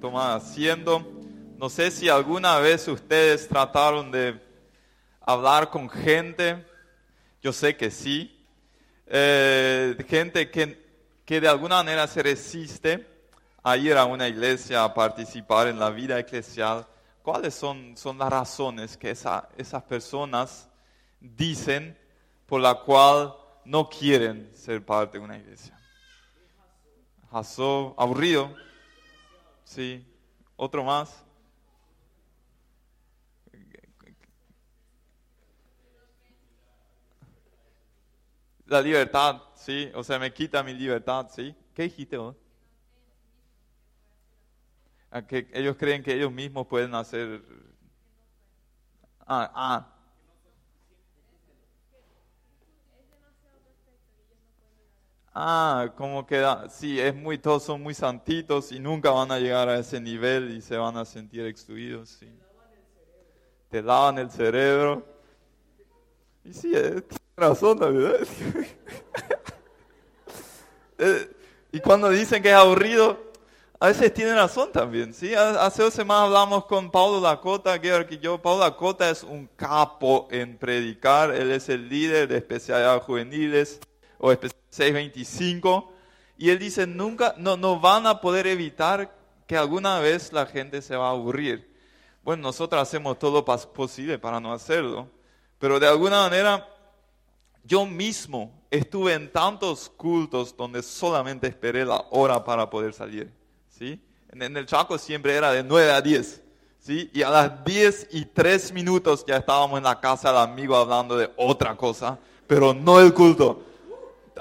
tomar asiento. No sé si alguna vez ustedes trataron de hablar con gente, yo sé que sí, eh, gente que, que de alguna manera se resiste a ir a una iglesia, a participar en la vida eclesial. ¿Cuáles son, son las razones que esa, esas personas dicen por la cual no quieren ser parte de una iglesia? Aburrido. Sí. Otro más. La libertad, sí. O sea, me quita mi libertad, sí. ¿Qué dijiste vos? A que ellos creen que ellos mismos pueden hacer. Ah, ah. Ah, como que sí, es muy, todos son muy santitos y nunca van a llegar a ese nivel y se van a sentir excluidos, sí. Te lavan el cerebro. Y sí, eh, tiene razón, la verdad. Eh, y cuando dicen que es aburrido, a veces tienen razón también, ¿sí? Hace dos semanas hablamos con Paulo Lakota, que yo, Paulo Lakota es un capo en predicar, él es el líder de especialidades juveniles o 625, y él dice, nunca, no, no van a poder evitar que alguna vez la gente se va a aburrir. Bueno, nosotros hacemos todo lo posible para no hacerlo, pero de alguna manera yo mismo estuve en tantos cultos donde solamente esperé la hora para poder salir, ¿sí? En, el Chaco siempre era de 9 a 10, ¿sí? Y a las 10 y 3 minutos ya estábamos en la casa del amigo hablando de otra cosa, pero no el culto.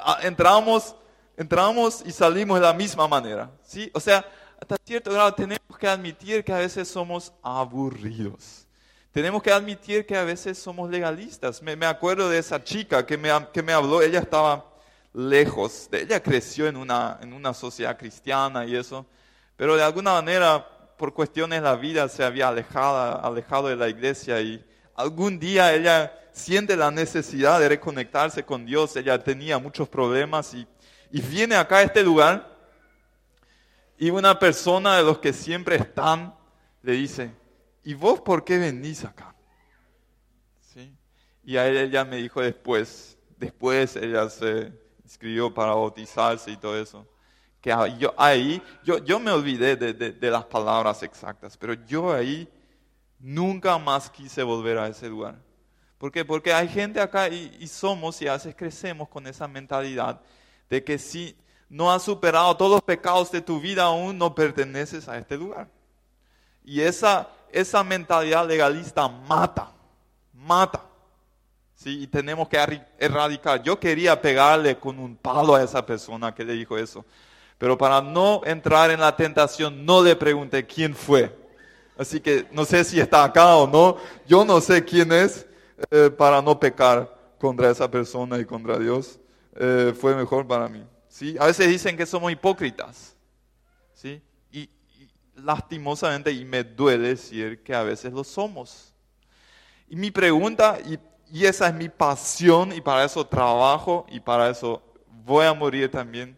Ah, entramos, entramos y salimos de la misma manera. ¿sí? O sea, hasta cierto grado tenemos que admitir que a veces somos aburridos. Tenemos que admitir que a veces somos legalistas. Me, acuerdo de esa chica que me, que me habló, ella estaba lejos, ella creció en una, en una sociedad cristiana y eso, pero de alguna manera, por cuestiones de la vida, se había alejado, alejado de la iglesia y algún día ella siente la necesidad de reconectarse con Dios, ella tenía muchos problemas y, viene acá a este lugar y una persona de los que siempre están le dice, ¿y vos por qué venís acá? ¿Sí? Y a ella me dijo después, después ella se inscribió para bautizarse y todo eso, que yo ahí, yo, yo me olvidé de, de las palabras exactas, pero yo ahí nunca más quise volver a ese lugar. ¿Por qué? Porque hay gente acá y, somos y a veces crecemos con esa mentalidad de que si no has superado todos los pecados de tu vida aún no perteneces a este lugar. Y esa, esa mentalidad legalista mata, mata. ¿sí? Y tenemos que erradicar. Yo quería pegarle con un palo a esa persona que le dijo eso. Pero para no entrar en la tentación, no le pregunté quién fue. Así que no sé si está acá o no. Yo no sé quién es, eh, para no pecar contra esa persona y contra Dios, eh, fue mejor para mí. ¿sí? A veces dicen que somos hipócritas. ¿sí? Y, lastimosamente, y me duele decir que a veces lo somos. Y mi pregunta, y, y esa es mi pasión, y para eso trabajo, y para eso voy a morir también,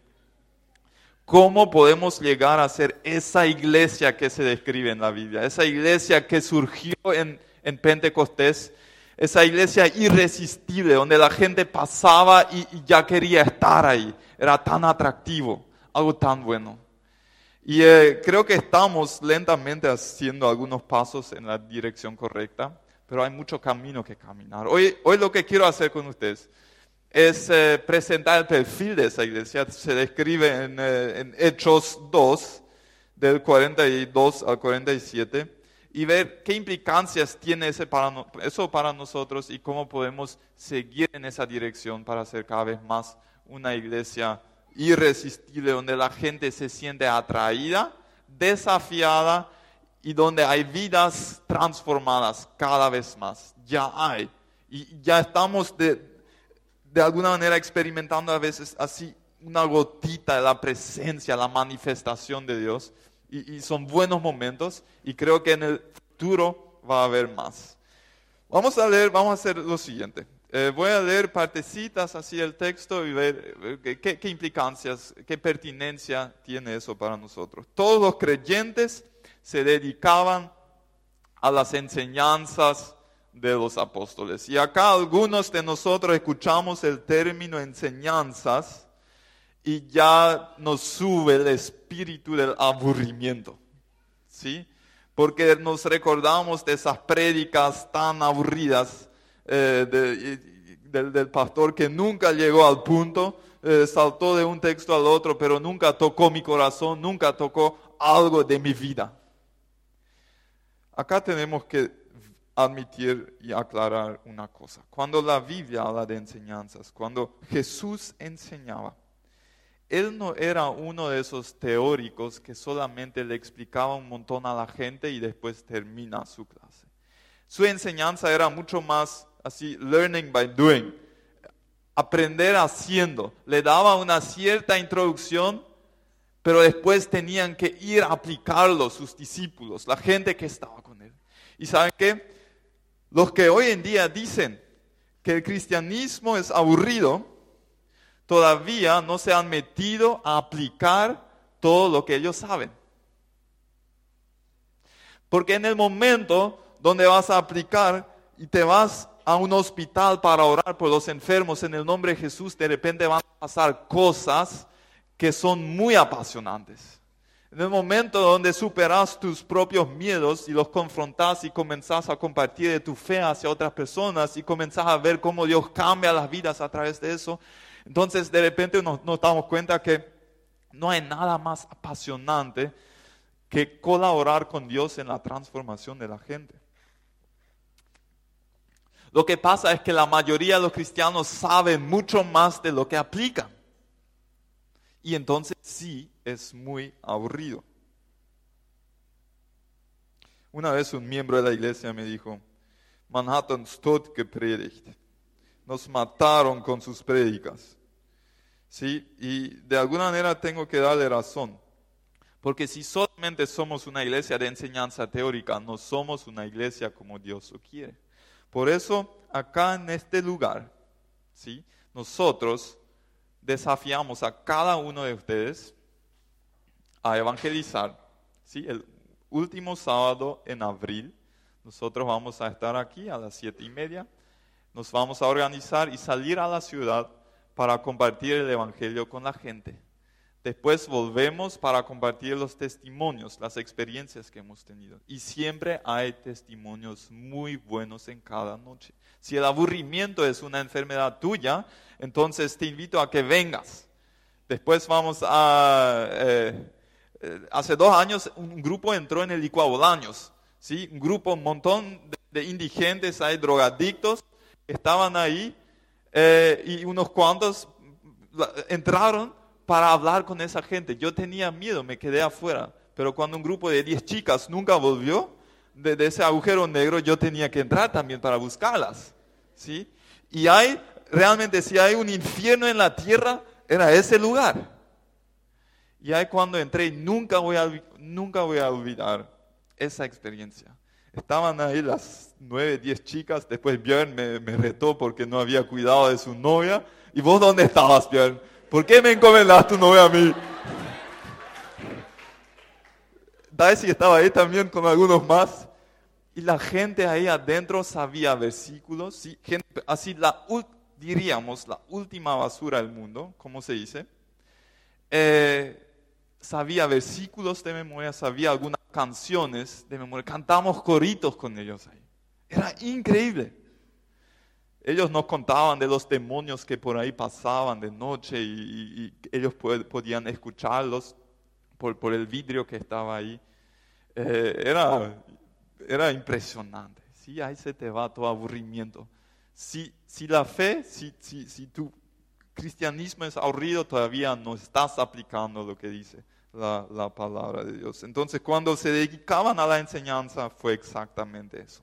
¿Cómo podemos llegar a ser esa iglesia que se describe en la Biblia? Esa iglesia que surgió en, en Pentecostés esa iglesia irresistible, donde la gente pasaba y, ya quería estar ahí. Era tan atractivo, algo tan bueno. Y eh, creo que estamos lentamente haciendo algunos pasos en la dirección correcta, pero hay mucho camino que caminar. Hoy, hoy lo que quiero hacer con ustedes es eh, presentar el perfil de esa iglesia. Se describe en, eh, en Hechos 2, del 42 al 47 y ver qué implicancias tiene ese eso para nosotros y cómo podemos seguir en esa dirección para ser cada vez más una iglesia irresistible, donde la gente se siente atraída, desafiada y donde hay vidas transformadas cada vez más. Ya hay. Y ya estamos de, de alguna manera experimentando a veces así una gotita de la presencia, la manifestación de Dios y, son buenos momentos y creo que en el futuro va a haber más. Vamos a leer, vamos a hacer lo siguiente. Eh, voy a leer partecitas así del texto y ver qué, qué implicancias, qué pertinencia tiene eso para nosotros. Todos los creyentes se dedicaban a las enseñanzas de los apóstoles. Y acá algunos de nosotros escuchamos el término enseñanzas y ya nos sube el espíritu del aburrimiento. ¿Sí? Porque nos recordamos de esas prédicas tan aburridas eh, del, pastor que nunca llegó al punto, eh, saltó de un texto al otro, pero nunca tocó mi corazón, nunca tocó algo de mi vida. Acá tenemos que admitir y aclarar una cosa. Cuando la Biblia habla de enseñanzas, cuando Jesús enseñaba, él no era uno de esos teóricos que solamente le explicaba un montón a la gente y después termina su clase. Su enseñanza era mucho más así, learning by doing, aprender haciendo. Le daba una cierta introducción, pero después tenían que ir a aplicarlo sus discípulos, la gente que estaba con él. ¿Y saben qué? Los que hoy en día dicen que el cristianismo es aburrido, todavía no se han metido a aplicar todo lo que ellos saben. Porque en el momento donde vas a aplicar y te vas a un hospital para orar por los enfermos en el nombre de Jesús, de repente van a pasar cosas que son muy apasionantes. En el momento donde superas tus propios miedos y los confrontas y comenzás a compartir de tu fe hacia otras personas y comenzás a ver cómo Dios cambia las vidas a través de eso, entonces de repente nos, nos damos cuenta que no hay nada más apasionante que colaborar con Dios en la transformación de la gente. Lo que pasa es que la mayoría de los cristianos saben mucho más de lo que aplican. Y entonces sí es muy aburrido. Una vez un miembro de la iglesia me dijo, Manhattan tot gepredigt. Nos mataron con sus prédicas. ¿Sí? Y de alguna manera tengo que darle razón. Porque si solamente somos una iglesia de enseñanza teórica, no somos una iglesia como Dios lo quiere. Por eso, acá en este lugar, ¿sí? nosotros desafiamos a cada uno de ustedes a evangelizar. ¿sí? El último sábado en abril, nosotros vamos a estar aquí a las siete y media. Nos vamos a organizar y salir a la ciudad para compartir el Evangelio con la gente. Después volvemos para compartir los testimonios, las experiencias que hemos tenido. Y siempre hay testimonios muy buenos en cada noche. Si el aburrimiento es una enfermedad tuya, entonces te invito a que vengas. Después vamos a... Eh, eh, hace dos años un grupo entró en el Licuabolaños. ¿sí? Un grupo, un montón de, indigentes, hay drogadictos, estaban ahí eh, y unos cuantos entraron para hablar con esa gente. Yo tenía miedo, me quedé afuera. Pero cuando un grupo de 10 chicas nunca volvió de, ese agujero negro, yo tenía que entrar también para buscarlas. ¿sí? Y hay, realmente, si hay un infierno en la tierra, era ese lugar. Y ahí cuando entré, nunca voy a, nunca voy a olvidar esa experiencia. Estaban ahí las nueve, diez chicas, después Björn me, me retó porque no había cuidado de su novia. ¿Y vos dónde estabas, Björn? ¿Por qué me encomendaste tu novia a mí? Daisy estaba ahí también con algunos más. Y la gente ahí adentro sabía versículos. ¿sí? así la, diríamos la última basura del mundo, ¿cómo se dice? Eh, sabía versículos de memoria, sabía algunas canciones de memoria. Cantamos coritos con ellos ahí. Era increíble ellos nos contaban de los demonios que por ahí pasaban de noche y, ellos podían escucharlos por, el vidrio que estaba ahí. Eh, era, era impresionante. Sí, ahí se te va todo aburrimiento. Si, si la fe, si, si, si tu cristianismo es aburrido, todavía no estás aplicando lo que dice la, la palabra de Dios. Entonces, cuando se dedicaban a la enseñanza, fue exactamente eso.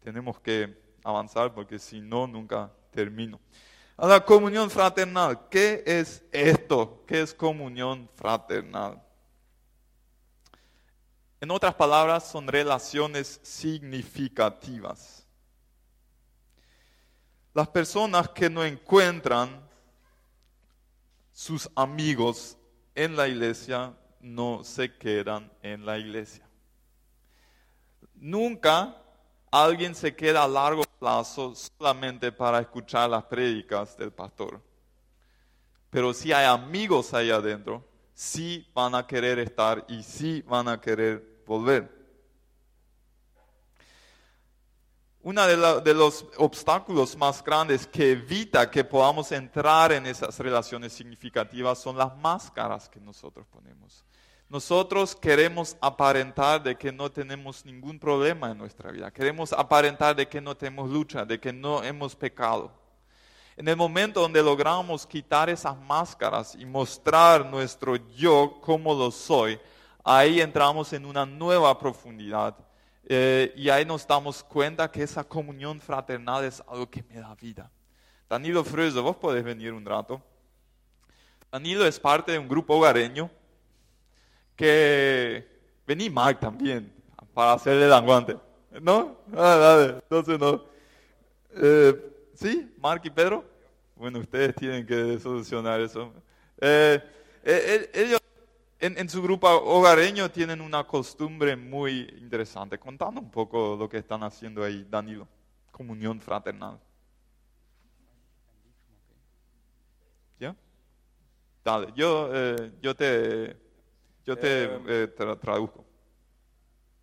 Tenemos que avanzar porque si no, nunca termino. A la comunión fraternal, ¿qué es esto? ¿Qué es comunión fraternal? En otras palabras, son relaciones significativas. Las personas que no encuentran sus amigos en la iglesia no se quedan en la iglesia. Nunca alguien se queda a largo plazo solamente para escuchar las prédicas del pastor. Pero si hay amigos ahí adentro, sí van a querer estar y sí van a querer volver. Uno de, de, los obstáculos más grandes que evita que podamos entrar en esas relaciones significativas son las máscaras que nosotros ponemos. Nosotros queremos aparentar de que no tenemos ningún problema en nuestra vida. Queremos aparentar de que no tenemos lucha, de que no hemos pecado. En el momento donde logramos quitar esas máscaras y mostrar nuestro yo como lo soy, ahí entramos en una nueva profundidad. Eh, y ahí nos damos cuenta que esa comunión fraternal es algo que me da vida. Danilo Freuso, vos podés venir un rato. Danilo es parte de un grupo hogareño que... Vení Mark también, para hacerle el aguante. ¿No? Ah, dale, entonces no. Eh, ¿Sí? ¿Mark y Pedro? Bueno, ustedes tienen que solucionar eso. Eh, eh, ellos en, su grupo hogareño tienen una costumbre muy interesante. Contando un poco lo que están haciendo ahí, Danilo. Comunión fraternal. ¿Ya? Dale, yo, eh, yo te, yo te eh, tra traduzco.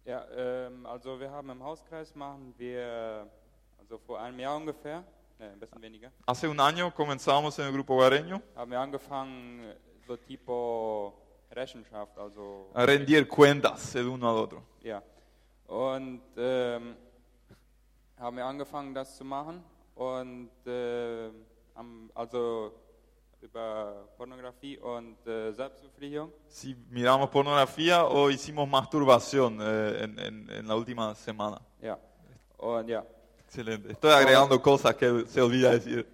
Ja, ähm, also wir haben im Hauskreis machen wir, also vor einem Jahr ungefähr, ne, ein bisschen weniger, Hace un año comenzamos en el grupo hogareño haben wir angefangen, so tipo Rechenschaft, also a rendir cuentas el uno al otro. ja. Und ähm, haben wir angefangen, das zu machen und äh, am, also über Pornografie und äh, Selbstbefriedigung. Si miramos pornografía o hicimos masturbación eh, en, en- en la última semana. Ja. Und ja. Excelente. Estoy agregando cosas que se olvida decir.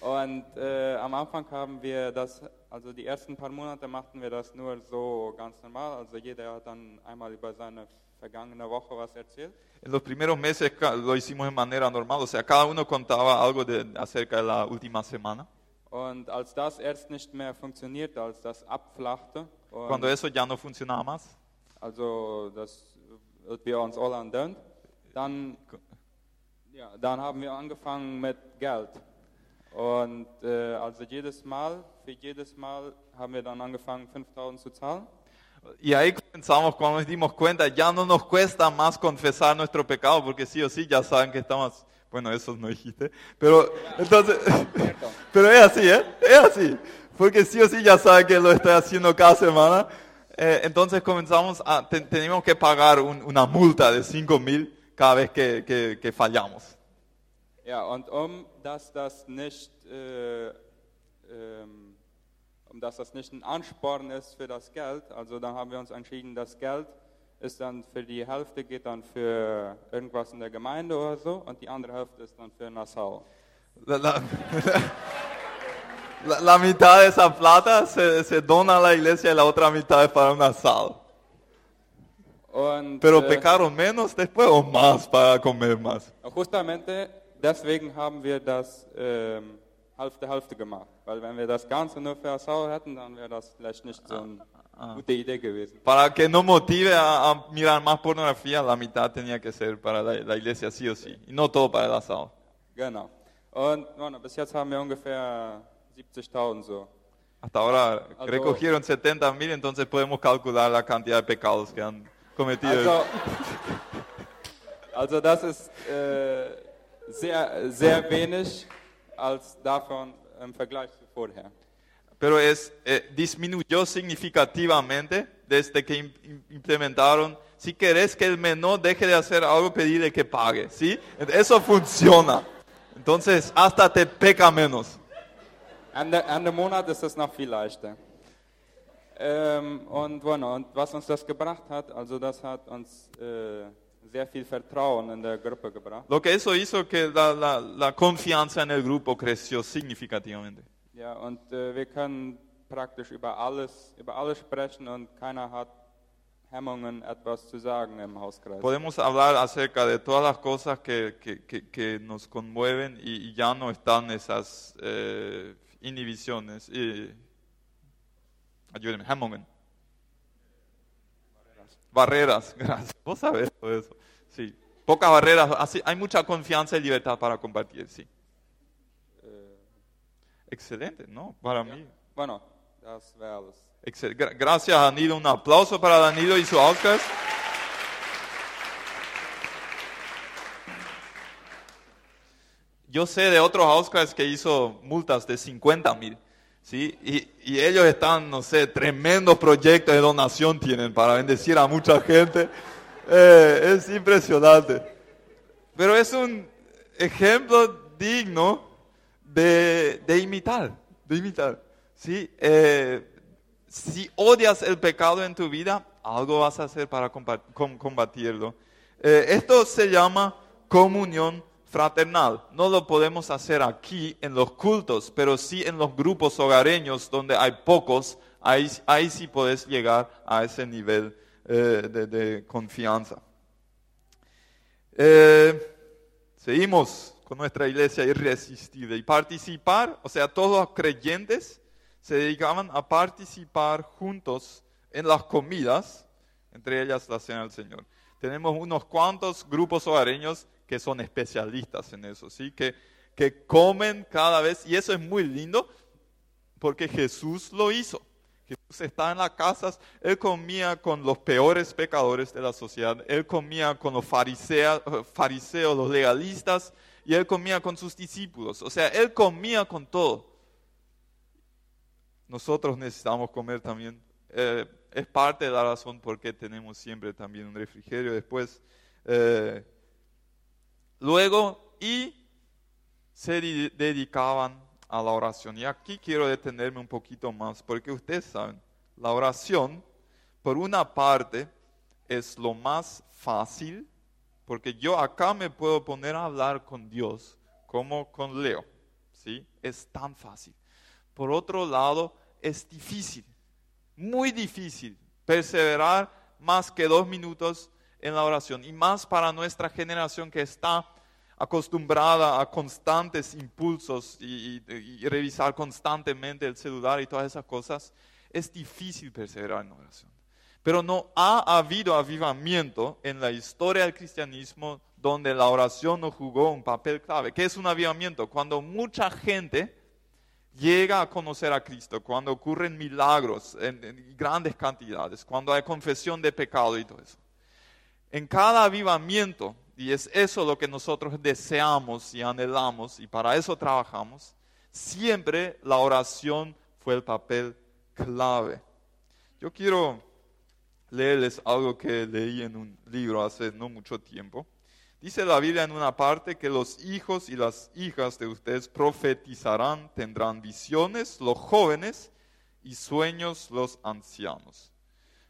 Und äh, am Anfang haben wir das, also die ersten paar Monate machten wir das nur so ganz normal. Also jeder hat dann einmal über seine vergangene Woche was erzählt. En los primeros meses lo hicimos de manera normal, o sea, cada uno contaba algo de, acerca de la última semana. Und als das erst nicht mehr funktionierte, als das abflachte, Cuando eso ya no funcionaba más, also das wir uns all undone, dann, ja, dann haben wir angefangen mit Geld. Und äh, also jedes Mal, für jedes Mal haben wir dann angefangen 5000 zu zahlen. y ahí comenzamos cuando nos dimos cuenta, ya no nos cuesta más confesar nuestro pecado, porque sí o sí ya saben que estamos, bueno, eso no dijiste, pero entonces, pero es así, ¿eh? Es así, porque sí o sí ya saben que lo estoy haciendo cada semana. Eh, entonces comenzamos a, te- teníamos que pagar un- una multa de 5 mil cada vez que, que- que fallamos. Ja, und um dass das nicht, äh, ähm, um dass das nicht ein Ansporn ist für das Geld, also dann haben wir uns entschieden, das Geld ist dann für die Hälfte geht dann für irgendwas in der Gemeinde oder so und die andere Hälfte ist dann für Nassau. La, la- mitad de esa plata se, se dona a la iglesia y la otra mitad es para un asado. Und Pero äh, pecaron menos después o más para comer más. justamente deswegen haben wir das ähm, Hälfte Hälfte gemacht, weil wenn wir das Ganze nur für Nassau hätten, dann wäre das vielleicht nicht so eine gute Idee gewesen. Para que no motive a, a mirar más pornografía, la mitad tenía que ser para la, la iglesia sí o sí. Y no todo para el asado. Genau. Und bueno, bis jetzt haben wir ungefähr 70.000 so. Hasta ahora Also- recogieron 70 mil, entonces podemos calcular la cantidad de pecados que han cometido. Also, also das ist äh, sehr, sehr wenig als davon im Vergleich zu vorher. Pero es, eh, disminuyó significativamente desde que im- im- implementaron, si querés que el menor deje de hacer algo, pedirle que pague, ¿sí? Eso funciona. Entonces, hasta te peca menos. Ende, Ende Monat ist es noch viel leichter. Ähm, und, bueno, und was uns das gebracht hat, also das hat uns äh, sehr viel Vertrauen in der Gruppe gebracht. Lo que eso hizo que la, la- la confianza en el grupo creció significativamente. Ja, und äh, wir können praktisch über alles, über alles sprechen und keiner hat Hemmungen, etwas zu sagen im Hauskreis. Podemos hablar acerca de todas las cosas que, que- que- que nos conmueven y, y ya no están esas eh, inhibiciones. Y, ayúdenme, Hemmungen. Barreras, gracias. Vos sabés todo eso. Sí, pocas barreras. Así, hay mucha confianza y libertad para compartir, sí. Excelente, ¿no? Para mí. Bueno, das wäre alles. Excel- gra- Gracias, Danilo. Un aplauso para Danilo y su Outcast. Yo sé de otros Outcasts que hizo multas de 50 mil. ¿sí? Y, y ellos están, no sé, tremendos proyectos de donación tienen para bendecir a mucha gente. Eh, es impresionante. Pero es un ejemplo digno de, imitar, de imitar. ¿sí? Eh, si odias el pecado en tu vida, algo vas a hacer para combatirlo. Eh, esto se llama comunión fraternal. No lo podemos hacer aquí en los cultos, pero sí en los grupos hogareños donde hay pocos, ahí, ahí sí puedes llegar a ese nivel eh, de, confianza. Eh, seguimos con nuestra iglesia irresistible y participar, o sea, todos los creyentes se dedicaban a participar juntos en las comidas, entre ellas la cena del Señor. Tenemos unos cuantos grupos hogareños que son especialistas en eso, ¿sí? Que, que comen cada vez, y eso es muy lindo porque Jesús lo hizo. Jesús está en las casas, él comía con los peores pecadores de la sociedad, él comía con los fariseos, fariseos, los legalistas, y él comía con sus discípulos. O sea, él comía con todo. Nosotros necesitamos comer también. Eh, es parte de la razón por qué tenemos siempre también un refrigerio después. Eh, luego, y se di- dedicaban a la oración. Y aquí quiero detenerme un poquito más, porque ustedes saben, la oración, por una parte, es lo más fácil, porque yo acá me puedo poner a hablar con Dios como con Leo, ¿sí? Es tan fácil. Por otro lado, es difícil, muy difícil perseverar más que dos minutos en la oración, y más para nuestra generación que está acostumbrada a constantes impulsos y, revisar constantemente el celular y todas esas cosas, es difícil perseverar en oración. Pero no ha habido avivamiento en la historia del cristianismo donde la oración no jugó un papel clave. ¿Qué es un avivamiento? Cuando mucha gente llega a conocer a Cristo, cuando ocurren milagros en, en grandes cantidades, cuando hay confesión de pecado y todo eso. En cada avivamiento, y es eso lo que nosotros deseamos y anhelamos, y para eso trabajamos, siempre la oración fue el papel clave. Yo quiero leerles algo que leí en un libro hace no mucho tiempo. Dice la Biblia en una parte que los hijos y las hijas de ustedes profetizarán, tendrán visiones los jóvenes y sueños los ancianos.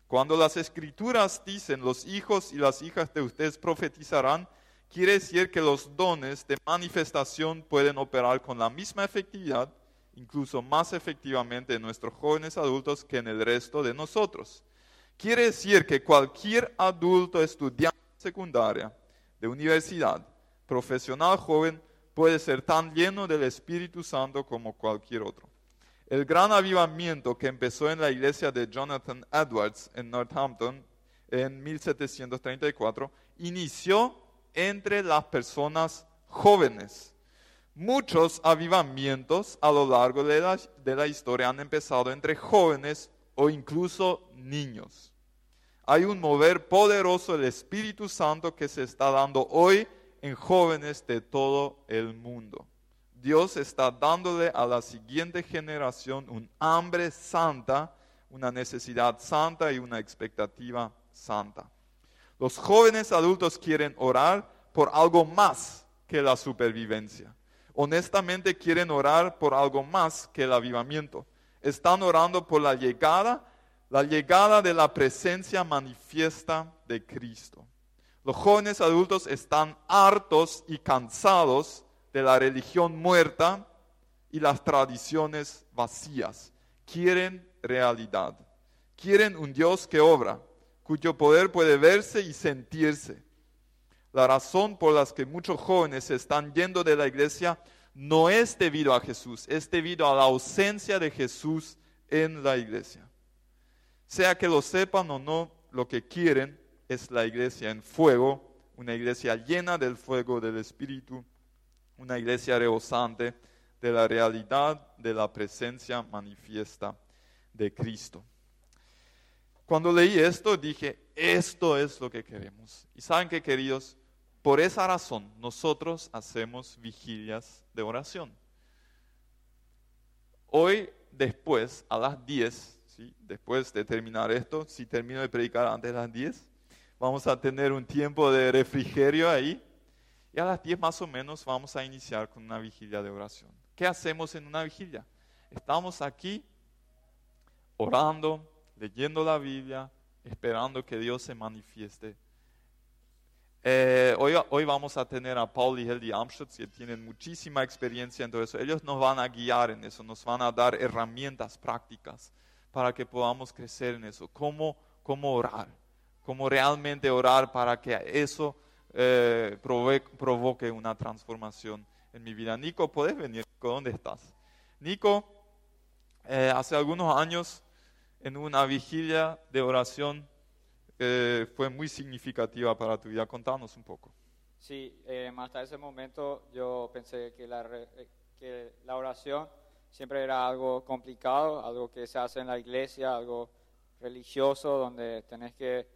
Cuando las escrituras dicen los hijos y las hijas de ustedes profetizarán, quiere decir que los dones de manifestación pueden operar con la misma efectividad, incluso más efectivamente en nuestros jóvenes adultos que en el resto de nosotros. Quiere decir que cualquier adulto estudiante secundaria, de universidad, profesional joven, puede ser tan lleno del Espíritu Santo como cualquier otro. El gran avivamiento que empezó en la iglesia de Jonathan Edwards en Northampton en 1734 inició entre las personas jóvenes. Muchos avivamientos a lo largo de la, de la historia han empezado entre jóvenes o incluso niños. Hay un mover poderoso del Espíritu Santo que se está dando hoy en jóvenes de todo el mundo. Dios está dándole a la siguiente generación un hambre santa, una necesidad santa y una expectativa santa. Los jóvenes adultos quieren orar por algo más que la supervivencia. Honestamente quieren orar por algo más que el avivamiento. Están orando por la llegada, la llegada de la presencia manifiesta de Cristo. Los jóvenes adultos están hartos y cansados de la religión muerta y las tradiciones vacías. Quieren realidad. Quieren un Dios que obra. cuyo poder puede verse y sentirse. La razón por la que muchos jóvenes están yendo de la iglesia no es debido a Jesús, es debido a la ausencia de Jesús en la iglesia. Sea que lo sepan o no, lo que quieren es la iglesia en fuego, una iglesia llena del fuego del Espíritu, una iglesia rebosante de la realidad de la presencia manifiesta de Cristo. Cuando leí esto dije, esto es lo que queremos. Y saben que queridos, por esa razón nosotros hacemos vigilias de oración. Hoy después, a las 10, ¿sí? después de terminar esto, si termino de predicar antes de las 10, vamos a tener un tiempo de refrigerio ahí. Y a las 10 más o menos vamos a iniciar con una vigilia de oración. ¿Qué hacemos en una vigilia? Estamos aquí orando, leyendo la Biblia, esperando que Dios se manifieste. Eh, hoy, hoy, vamos a tener a Paul y Heldi Amstutz, que tienen muchísima experiencia en todo eso. Ellos nos van a guiar en eso, nos van a dar herramientas prácticas para que podamos crecer en eso. Cómo, cómo orar, cómo realmente orar para que eso eh, provoque una transformación en mi vida. Nico, ¿puedes venir? ¿Dónde estás? Nico, eh, hace algunos años en una vigilia de oración eh, fue muy significativa para tu vida. Contanos un poco. Sí, eh, hasta ese momento yo pensé que la, oración siempre era algo complicado, algo que se hace en la iglesia, algo religioso, donde tenés que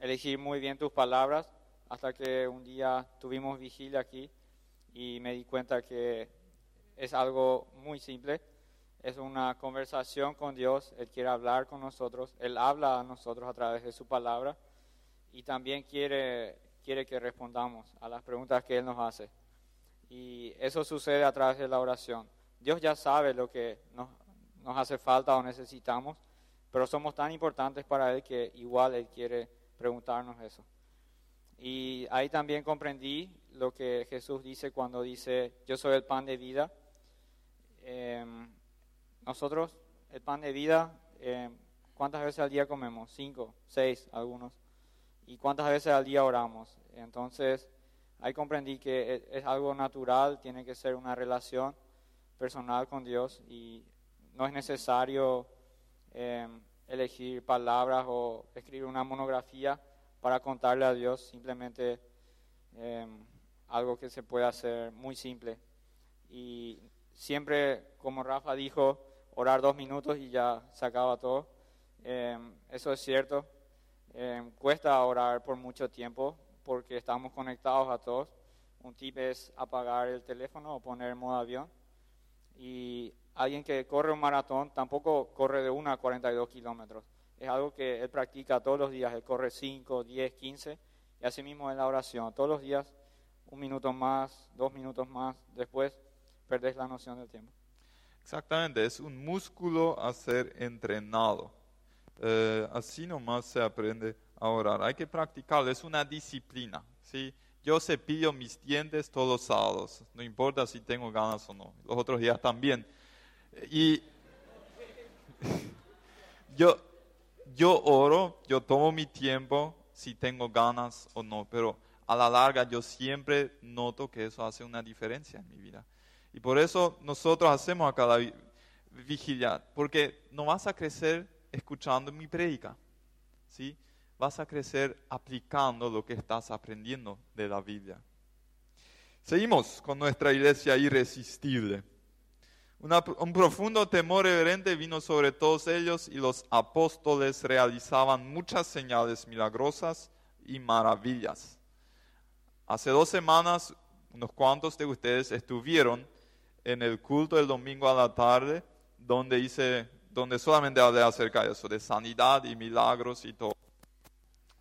elegir muy bien tus palabras, hasta que un día tuvimos vigilia aquí y me di cuenta que es algo muy simple es una conversación con Dios, Él quiere hablar con nosotros, Él habla a nosotros a través de su palabra y también quiere, quiere que respondamos a las preguntas que Él nos hace. Y eso sucede a través de la oración. Dios ya sabe lo que nos, nos hace falta o necesitamos, pero somos tan importantes para Él que igual Él quiere preguntarnos eso. Y ahí también comprendí lo que Jesús dice cuando dice, yo soy el pan de vida. Eh, nosotros, el pan de vida, eh, ¿cuántas veces al día comemos? Cinco, seis, algunos. ¿Y cuántas veces al día oramos? Entonces, ahí comprendí que es, algo natural, tiene que ser una relación personal con Dios y no es necesario eh, elegir palabras o escribir una monografía para contarle a Dios, simplemente eh, algo que se puede hacer muy simple. Y siempre, como Rafa dijo, orar dos minutos y ya se acaba todo. Em, eso es cierto. Em, cuesta orar por mucho tiempo porque estamos conectados a todos. Un tip es apagar el teléfono o poner modo avión. Y alguien que corre un maratón tampoco corre de 1 a 42 kilómetros. Es algo que él practica todos los días. Él corre 5, 10, 15. Y así mismo en la oración. Todos los días, un minuto más, dos minutos más. Después, perdés la noción del tiempo. Exactamente, es un músculo a ser entrenado. Eh, así nomás se aprende a orar. Hay que practicarlo, es una disciplina. ¿sí? Yo cepillo mis dientes todos los sábados, no importa si tengo ganas o no. Los otros días también. Y yo, yo oro, yo tomo mi tiempo si tengo ganas o no, pero a la larga yo siempre noto que eso hace una diferencia en mi vida. Y por eso nosotros hacemos acá la vigilia, porque no vas a crecer escuchando mi predica, ¿sí? Vas a crecer aplicando lo que estás aprendiendo de la Biblia. Seguimos con nuestra iglesia irresistible. Un profundo temor reverente vino sobre todos ellos y los apóstoles realizaban muchas señales milagrosas y maravillas. Hace dos semanas, unos cuantos de ustedes estuvieron en el culto del domingo a la tarde, donde hice, donde solamente hablé acerca de eso, de sanidad y milagros y todo.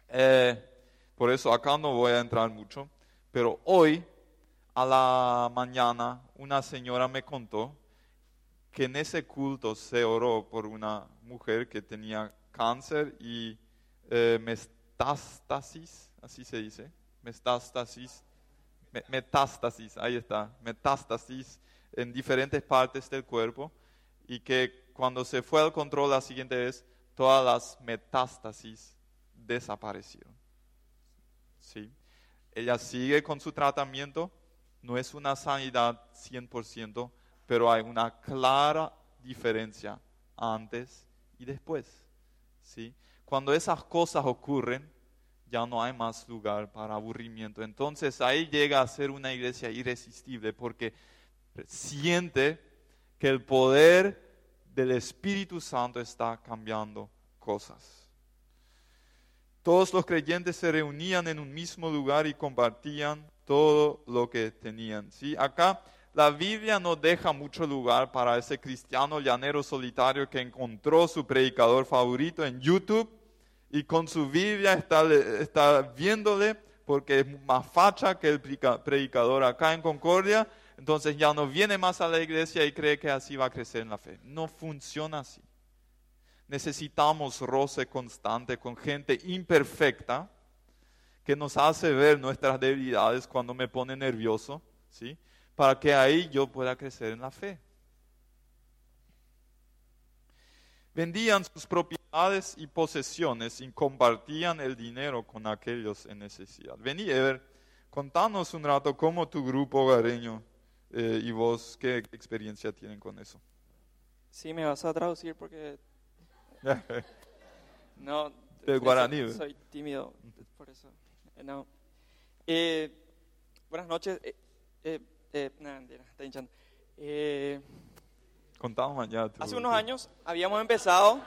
Eh, por eso acá no voy a entrar mucho, pero hoy a la mañana una señora me contó que en ese culto se oró por una mujer que tenía cáncer y eh, metástasis, así se dice, metástasis, metástasis, ahí está, metástasis en diferentes partes del cuerpo y que cuando se fue al control la siguiente vez, todas las metástasis desaparecieron. ¿Sí? Ella sigue con su tratamiento, no es una sanidad 100%, pero hay una clara diferencia antes y después. ¿sí? Cuando esas cosas ocurren, ya no hay más lugar para aburrimiento. Entonces ahí llega a ser una iglesia irresistible porque siente que el poder del Espíritu Santo está cambiando cosas. Todos los creyentes se reunían en un mismo lugar y compartían todo lo que tenían. ¿sí? Acá la Biblia no deja mucho lugar para ese cristiano llanero solitario que encontró su predicador favorito en YouTube y con su Biblia está, viéndole porque es más facha que el predicador acá en Concordia, entonces ya no viene más a la iglesia y cree que así va a crecer en la fe. No funciona así. Necesitamos roce constante con gente imperfecta que nos hace ver nuestras debilidades cuando me pone nervioso, ¿sí? Para que ahí yo pueda crecer en la fe. Vendían sus propiedades y posesiones y compartían el dinero con aquellos en necesidad. Vení, Ever, contanos un rato cómo tu grupo hogareño eh, y vos, qué experiencia tienen con eso. Sí, me vas a traducir porque... no, guaraní. Soy, tímido, por eso. Eh, no. Eh, buenas noches. Eh, eh, nada, está hinchando. Contamos mañana. Hace unos años habíamos empezado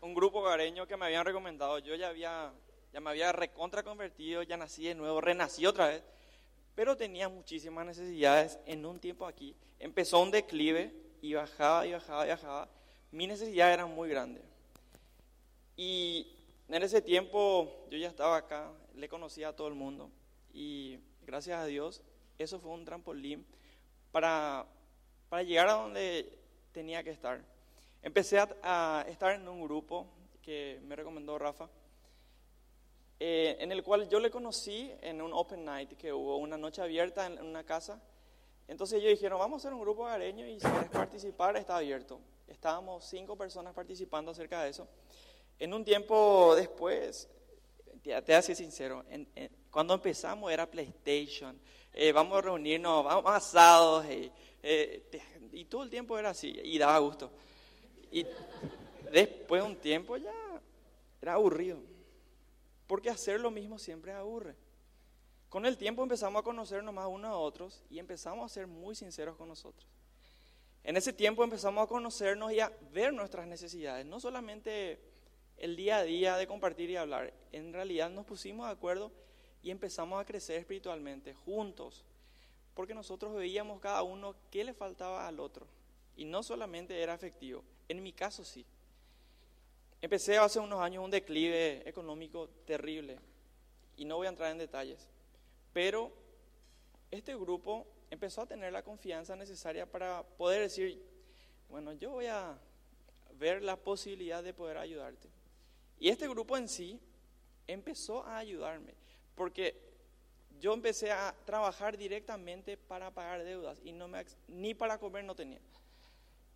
un grupo hogareño que me habían recomendado. Yo ya había, ya me había recontra convertido, ya nací de nuevo, renací otra vez pero tenía muchísimas necesidades en un tiempo aquí. Empezó un declive y bajaba y bajaba y bajaba. Mi necesidad era muy grande. Y en ese tiempo yo ya estaba acá, le conocía a todo el mundo y gracias a Dios eso fue un trampolín para, para llegar a donde tenía que estar. Empecé a, a estar en un grupo que me recomendó Rafa, eh, en el cual yo le conocí en un open night que hubo, una noche abierta en una casa. Entonces ellos dijeron, vamos a hacer un grupo areño y si quieres participar está abierto. Estábamos cinco personas participando acerca de eso. En un tiempo después, te, te así sincero, cuando empezamos era PlayStation, eh, vamos a reunirnos, vamos asados, eh, y todo el tiempo era así, y daba gusto. Y después de un tiempo ya era aburrido porque hacer lo mismo siempre aburre. Con el tiempo empezamos a conocernos más unos a otros y empezamos a ser muy sinceros con nosotros. En ese tiempo empezamos a conocernos y a ver nuestras necesidades, no solamente el día a día de compartir y hablar, en realidad nos pusimos de acuerdo y empezamos a crecer espiritualmente juntos, porque nosotros veíamos cada uno qué le faltaba al otro y no solamente era afectivo, en mi caso sí. Empecé hace unos años un declive económico terrible y no voy a entrar en detalles, pero este grupo empezó a tener la confianza necesaria para poder decir, bueno, yo voy a ver la posibilidad de poder ayudarte. Y este grupo en sí empezó a ayudarme, porque yo empecé a trabajar directamente para pagar deudas y no me, ni para comer no tenía.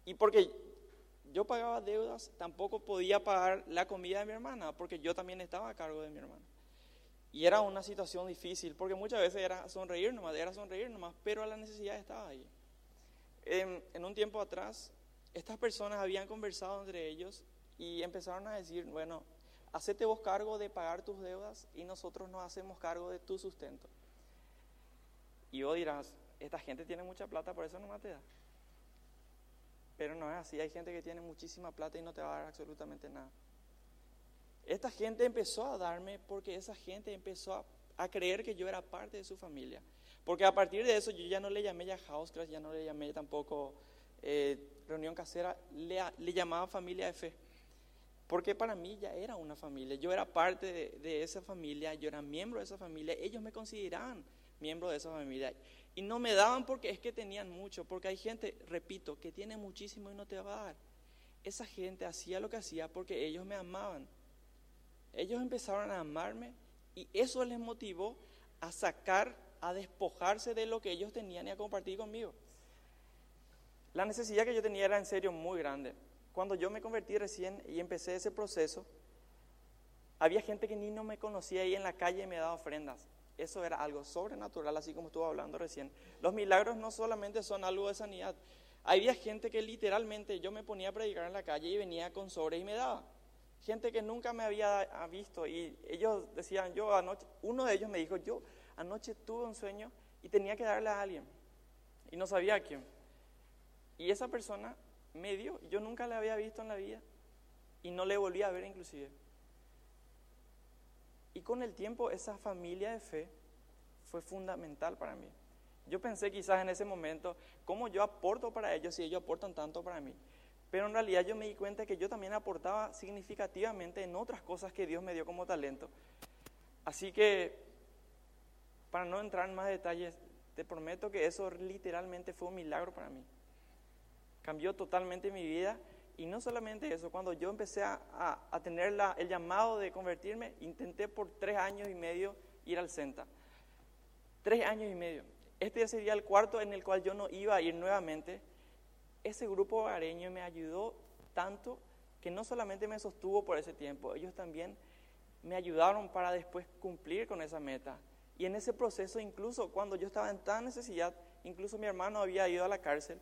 Y porque yo pagaba deudas, tampoco podía pagar la comida de mi hermana, porque yo también estaba a cargo de mi hermana. Y era una situación difícil, porque muchas veces era sonreír nomás, era sonreír nomás, pero la necesidad estaba ahí. En, en un tiempo atrás, estas personas habían conversado entre ellos y empezaron a decir, bueno, hacete vos cargo de pagar tus deudas y nosotros nos hacemos cargo de tu sustento. Y vos dirás, esta gente tiene mucha plata, por eso no te da. Pero no es así, hay gente que tiene muchísima plata y no te va a dar absolutamente nada. Esta gente empezó a darme porque esa gente empezó a, creer que yo era parte de su familia. Porque a partir de eso yo ya no le llamé ya house ya no le llamé tampoco eh, reunión casera, le, le, llamaba familia de fe. Porque para mí ya era una familia, yo era parte de, esa familia, yo era miembro de esa familia, ellos me consideraban miembro de esa familia. Y no me daban porque es que tenían mucho, porque hay gente, repito, que tiene muchísimo y no te va a dar. Esa gente hacía lo que hacía porque ellos me amaban. Ellos empezaron a amarme y eso les motivó a sacar, a despojarse de lo que ellos tenían y a compartir conmigo. La necesidad que yo tenía era en serio muy grande. Cuando yo me convertí recién y empecé ese proceso, había gente que ni no me conocía ahí en la calle y me daba ofrendas. Eso era algo sobrenatural, así como estuvo hablando recién. Los milagros no solamente son algo de sanidad. Había gente que literalmente yo me ponía a predicar en la calle y venía con sobre y me daba. Gente que nunca me había visto y ellos decían, yo anoche, uno de ellos me dijo, yo anoche tuve un sueño y tenía que darle a alguien y no sabía a quién. Y esa persona me dio, yo nunca la había visto en la vida y no le volví a ver inclusive. Y con el tiempo esa familia de fe fue fundamental para mí. Yo pensé quizás en ese momento, ¿cómo yo aporto para ellos si ellos aportan tanto para mí? Pero en realidad yo me di cuenta que yo también aportaba significativamente en otras cosas que Dios me dio como talento. Así que, para no entrar en más detalles, te prometo que eso literalmente fue un milagro para mí. Cambió totalmente mi vida y no solamente eso, cuando yo empecé a, tener la, el llamado de convertirme, intenté por tres años y medio ir al CENTA. Tres años y medio. Este sería el cuarto en el cual yo no iba a ir nuevamente. Ese grupo hogareño me ayudó tanto que no solamente me sostuvo por ese tiempo, ellos también me ayudaron para después cumplir con esa meta. Y en ese proceso, incluso cuando yo estaba en tan necesidad, incluso mi hermano había ido a la cárcel,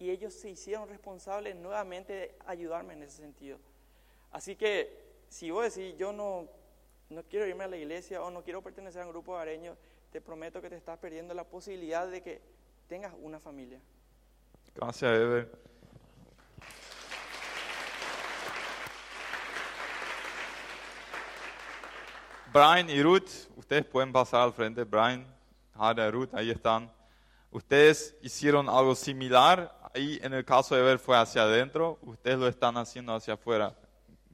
y ellos se hicieron responsables nuevamente de ayudarme en ese sentido. Así que si vos decís, yo no, no quiero irme a la iglesia o no quiero pertenecer a un grupo areño, te prometo que te estás perdiendo la posibilidad de que tengas una familia. Gracias, Ever. Brian y Ruth, ustedes pueden pasar al frente. Brian, Hada y Ruth, ahí están. Ustedes hicieron algo similar ahí en el caso de ver fue hacia adentro, ustedes lo están haciendo hacia afuera.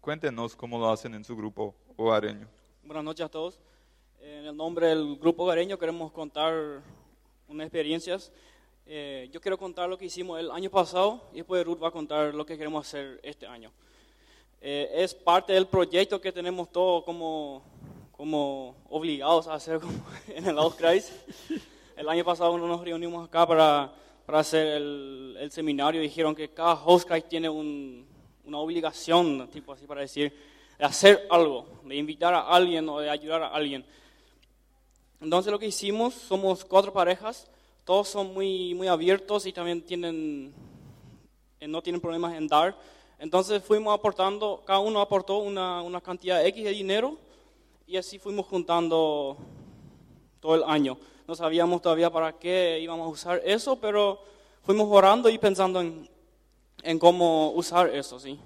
Cuéntenos cómo lo hacen en su grupo hogareño. Buenas noches a todos. En el nombre del grupo hogareño queremos contar unas experiencias. Eh, yo quiero contar lo que hicimos el año pasado y después Ruth va a contar lo que queremos hacer este año. Eh, es parte del proyecto que tenemos todos como, como obligados a hacer en el Christ. El año pasado nos reunimos acá para para hacer el, el seminario dijeron que cada host tiene un, una obligación, tipo así para decir, de hacer algo, de invitar a alguien o de ayudar a alguien. Entonces lo que hicimos, somos cuatro parejas, todos son muy, muy abiertos y también tienen, eh, no tienen problemas en dar. Entonces fuimos aportando, cada uno aportó una, una cantidad X de dinero y así fuimos juntando todo el año no sabíamos todavía para qué íbamos a usar eso, pero fuimos orando y pensando en, en cómo usar eso, ¿sí?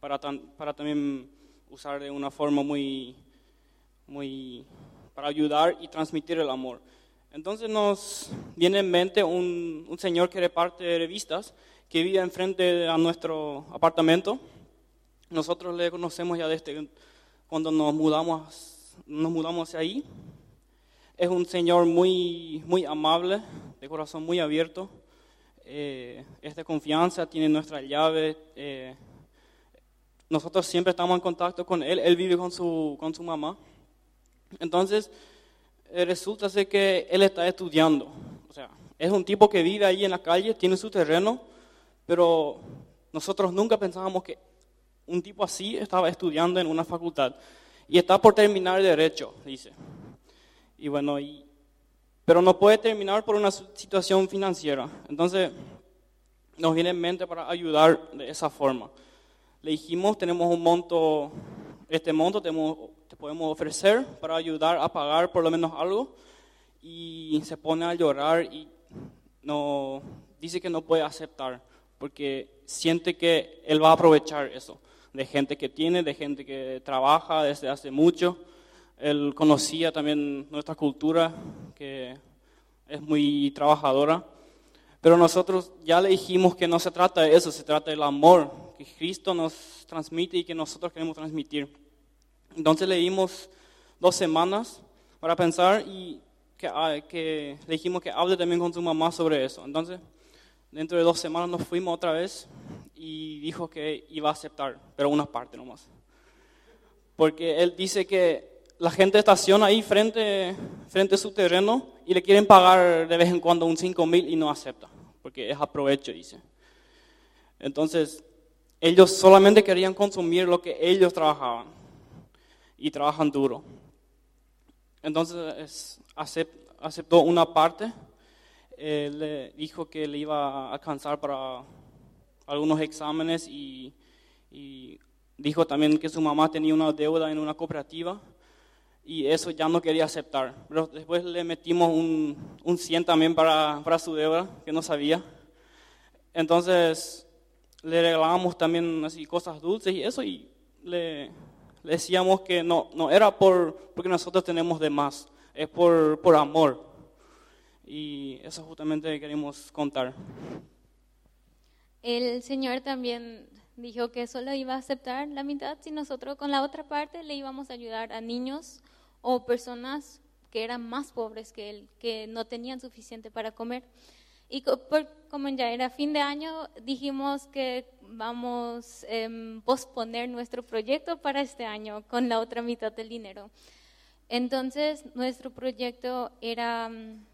Para, para también usar de una forma muy, muy, para ayudar y transmitir el amor. Entonces nos viene en mente un, un señor que reparte revistas, que vive enfrente a nuestro apartamento. Nosotros le conocemos ya desde cuando nos mudamos, nos mudamos ahí es un señor muy, muy amable, de corazón muy abierto. Eh, es de confianza, tiene nuestra llave. Eh, nosotros siempre estamos en contacto con él. Él vive con su, con su mamá. Entonces, eh, resulta ser que él está estudiando. O sea, es un tipo que vive ahí en la calle, tiene su terreno, pero nosotros nunca pensábamos que un tipo así estaba estudiando en una facultad. Y está por terminar derecho, dice. Y bueno, y, pero no puede terminar por una situación financiera. Entonces, nos viene en mente para ayudar de esa forma. Le dijimos, tenemos un monto, este monto te podemos ofrecer para ayudar a pagar por lo menos algo. Y se pone a llorar y no, dice que no puede aceptar porque siente que él va a aprovechar eso, de gente que tiene, de gente que trabaja desde hace mucho él conocía también nuestra cultura, que es muy trabajadora. Pero nosotros ya le dijimos que no se trata de eso, se trata del amor que Cristo nos transmite y que nosotros queremos transmitir. Entonces le dimos dos semanas para pensar y que, ah, que le dijimos que hable también con su mamá sobre eso. Entonces, dentro de dos semanas nos fuimos otra vez y dijo que iba a aceptar, pero una parte nomás. Porque él dice que la gente estaciona ahí frente, frente a su terreno y le quieren pagar de vez en cuando un 5 mil y no acepta, porque es aprovecho, dice. Entonces, ellos solamente querían consumir lo que ellos trabajaban y trabajan duro. Entonces acep- aceptó una parte, eh, le dijo que le iba a alcanzar para algunos exámenes y, y dijo también que su mamá tenía una deuda en una cooperativa y eso ya no quería aceptar. Pero después le metimos un, un 100 también para, para su deuda, que no sabía. Entonces le regalábamos también así cosas dulces y eso y le, le decíamos que no, no era por, porque nosotros tenemos de más, es por, por amor. Y eso justamente queremos contar. El Señor también dijo que solo iba a aceptar la mitad si nosotros con la otra parte le íbamos a ayudar a niños o personas que eran más pobres que él, que no tenían suficiente para comer. Y por- como ya era fin de año, dijimos que vamos a posponer nuestro proyecto para este año con la otra mitad del dinero. Entonces, nuestro proyecto era mm,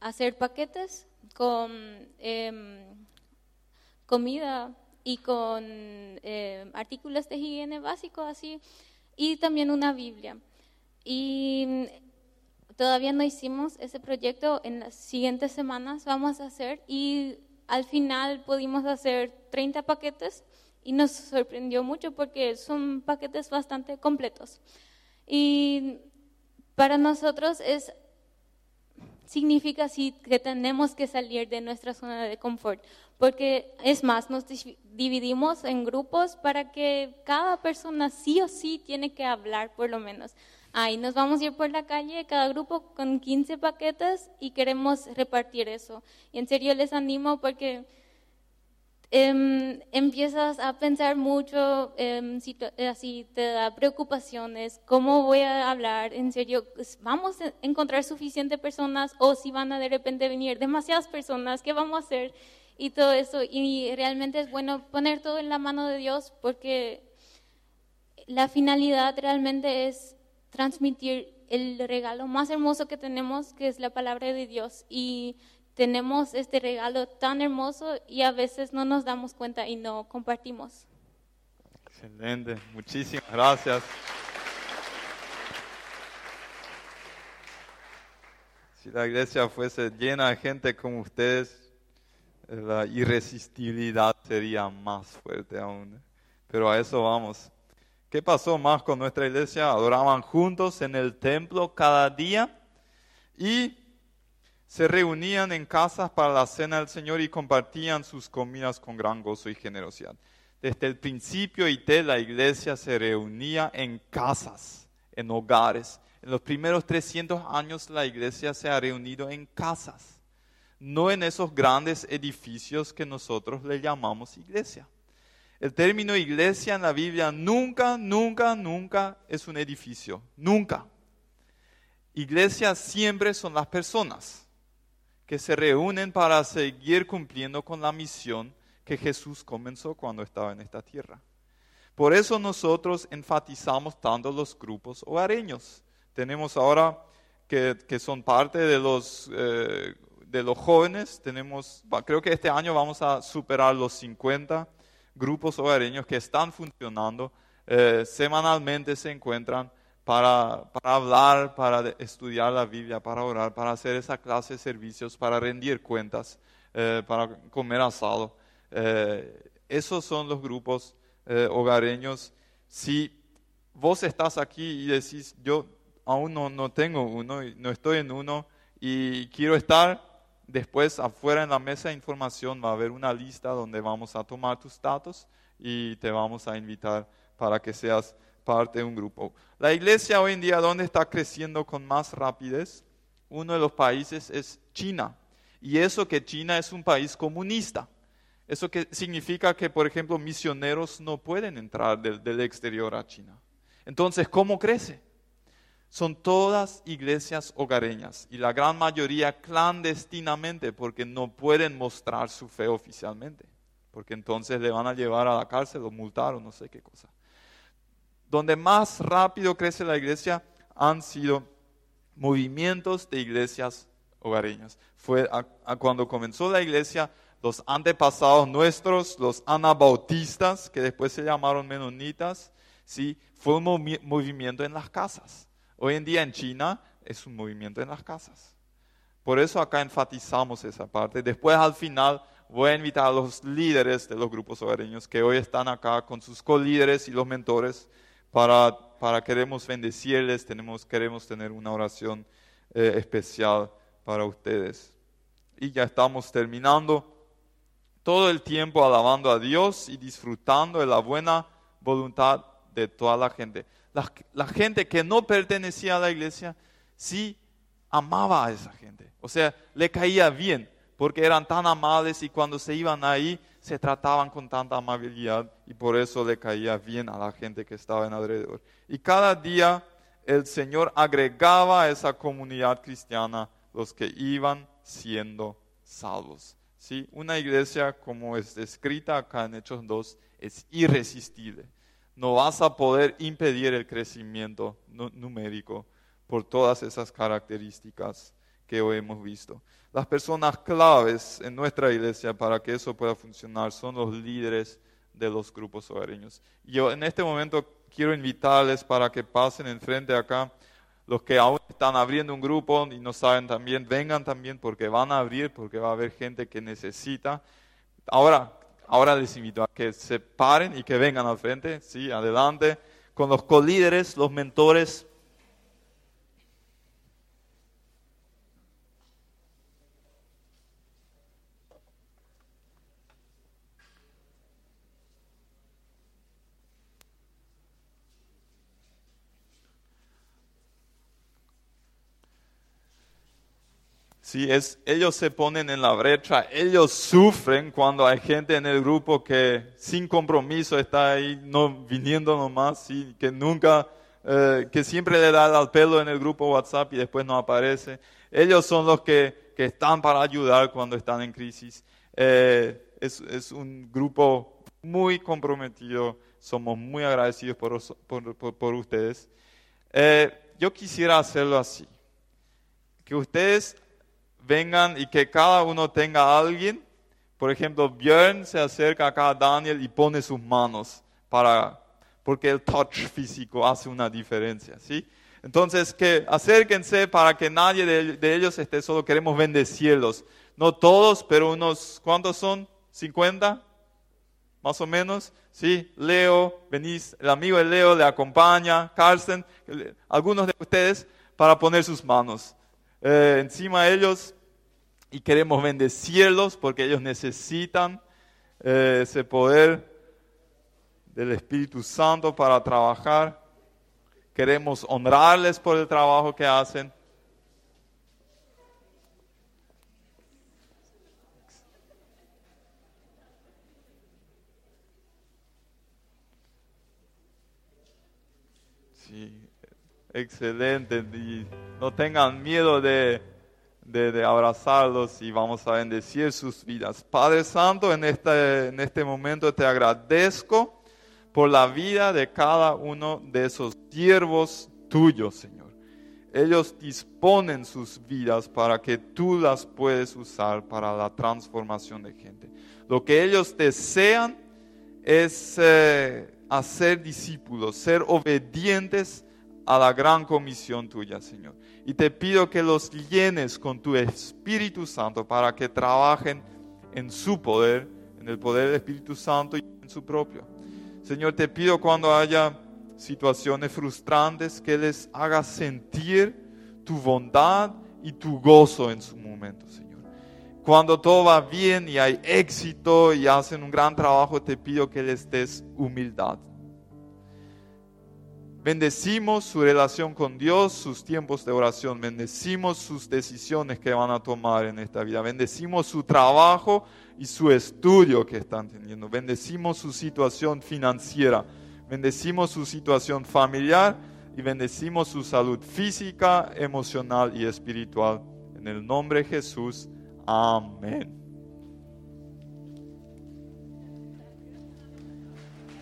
hacer paquetes con em, comida y con eh, artículos de higiene básicos así y también una Biblia. Y mm, todavía no hicimos ese proyecto, en las siguientes semanas vamos a hacer y al final pudimos hacer 30 paquetes y nos sorprendió mucho porque son paquetes bastante completos. Y para nosotros es significa que tenemos que salir de nuestra zona de confort, porque es más, nos dividimos en grupos para que cada persona sí o sí tiene que hablar por lo menos. Ahí nos vamos a ir por la calle, cada grupo con 15 paquetes y queremos repartir eso. Y en serio les animo porque em, empiezas a pensar mucho, em, situ- eh, así te da preocupaciones, cómo voy a hablar, en serio, pues, vamos a encontrar suficientes personas o si van a de repente venir demasiadas personas, ¿qué vamos a hacer? Y todo eso, y realmente es bueno poner todo en la mano de Dios porque la finalidad realmente es transmitir el regalo más hermoso que tenemos, que es la palabra de Dios. Y tenemos este regalo tan hermoso y a veces no nos damos cuenta y no compartimos. Excelente, muchísimas gracias. Si la iglesia fuese llena de gente como ustedes, la irresistibilidad sería más fuerte aún. Pero a eso vamos. ¿Qué pasó más con nuestra iglesia? Adoraban juntos en el templo cada día y se reunían en casas para la cena del Señor y compartían sus comidas con gran gozo y generosidad. Desde el principio IT la iglesia se reunía en casas, en hogares. En los primeros 300 años la iglesia se ha reunido en casas, no en esos grandes edificios que nosotros le llamamos iglesia. El término iglesia en la Biblia nunca, nunca, nunca es un edificio, nunca. Iglesia siempre son las personas que se reúnen para seguir cumpliendo con la misión que Jesús comenzó cuando estaba en esta tierra. Por eso nosotros enfatizamos tanto los grupos hogareños. Tenemos ahora que, que son parte de los, eh, de los jóvenes, tenemos, creo que este año vamos a superar los 50 grupos hogareños que están funcionando, eh, semanalmente se encuentran para, hablar, para estudiar la Biblia, para orar, para hacer esa clase de servicios, para rendir cuentas, eh, para comer asado. Eh, esos son los grupos hogareños. Si vos estás aquí y decís, yo aún no, no tengo uno, no estoy en uno y quiero estar, después afuera en la mesa de información va a haber una lista donde vamos a tomar tus datos y te vamos a invitar para que seas parte de un grupo. La iglesia hoy en día, ¿dónde está creciendo con más rapidez? Uno de los países es China. Y eso que China es un país comunista. Eso que significa que, por ejemplo, misioneros no pueden entrar del, del exterior a China. Entonces, ¿cómo crece? Son todas iglesias hogareñas y la gran mayoría clandestinamente porque no pueden mostrar su fe oficialmente. Porque entonces le van a llevar a la cárcel o multar o no sé qué cosa. Donde más rápido crece la iglesia han sido movimientos de iglesias hogareñas. Fue a- cuando comenzó la iglesia, los antepasados nuestros, los anabautistas, que después se llamaron menonitas, ¿sí? fue un movi- movimiento en las casas. Hoy en día en China es un movimiento en las casas. Por eso acá enfatizamos esa parte. Después al final voy a invitar a los líderes de los grupos hogareños que hoy están acá con sus colíderes y los mentores para, para queremos bendecirles, tenemos, queremos tener una oración eh, especial para ustedes. Y ya estamos terminando todo el tiempo alabando a Dios y disfrutando de la buena voluntad de toda la gente. La, gente que no pertenecía a la iglesia sí amaba a esa gente. O sea, le caía bien porque eran tan amables y cuando se iban ahí se trataban con tanta amabilidad y por eso le caía bien a la gente que estaba en alrededor. Y cada día el Señor agregaba a esa comunidad cristiana los que iban siendo salvos. ¿Sí? Una iglesia como es descrita acá en Hechos 2 es irresistible. No vas a poder impedir el crecimiento nu- numérico por todas esas características que hoy hemos visto. Las personas claves en nuestra iglesia para que eso pueda funcionar son los líderes de los grupos hogareños. Yo en este momento quiero invitarles para que pasen enfrente acá. Los que aún están abriendo un grupo y no saben también, vengan también porque van a abrir, porque va a haber gente que necesita. Ahora, ahora les invito a que se paren y que vengan al frente, sí, adelante, con los colíderes, los mentores. Sí, es, ellos se ponen en la brecha, ellos sufren cuando hay gente en el grupo que sin compromiso está ahí, no viniendo nomás, que nunca, eh, que siempre le da al pelo en el grupo WhatsApp y después no aparece. Ellos son los que, que están para ayudar cuando están en crisis. Eh, es, es un grupo muy comprometido, somos muy agradecidos por, os- por, por- por ustedes. Eh, yo quisiera hacerlo así, que ustedes vengan y que cada uno tenga a alguien. Por ejemplo, Björn se acerca acá a Daniel y pone sus manos para, porque el touch físico hace una diferencia, ¿sí? Entonces, que acérquense para que nadie de, de ellos esté solo. Queremos bendecirlos. No todos, pero unos, ¿cuántos son? ¿50? Más o menos. Sí, Leo, venís, el amigo de Leo le acompaña, Carsten, algunos de ustedes para poner sus manos eh, encima de ellos y queremos bendecirlos porque ellos necesitan eh, ese poder del Espíritu Santo para trabajar. Queremos honrarles por el trabajo que hacen. Sí, excelente. No tengan miedo de, de, de abrazarlos y vamos a bendecir sus vidas. Padre Santo, en este, en este momento te agradezco por la vida de cada uno de esos siervos tuyos, Señor. Ellos disponen sus vidas para que tú las puedes usar para la transformación de gente. Lo que ellos desean es eh, hacer discípulos, ser obedientes a la gran comisión tuya, Señor. Y te pido que los llenes con tu Espíritu Santo para que trabajen en su poder, en el poder del Espíritu Santo y en su propio. Señor, te pido cuando haya situaciones frustrantes que les hagas sentir tu bondad y tu gozo en su momento, Señor. Cuando todo va bien y hay éxito y hacen un gran trabajo, te pido que les des humildad. Bendecimos su relación con Dios, sus tiempos de oración. Bendecimos sus decisiones que van a tomar en esta vida. Bendecimos su trabajo y su estudio que están teniendo. Bendecimos su situación financiera. Bendecimos su situación familiar y bendecimos su salud física, emocional y espiritual. En el nombre de Jesús. Amén.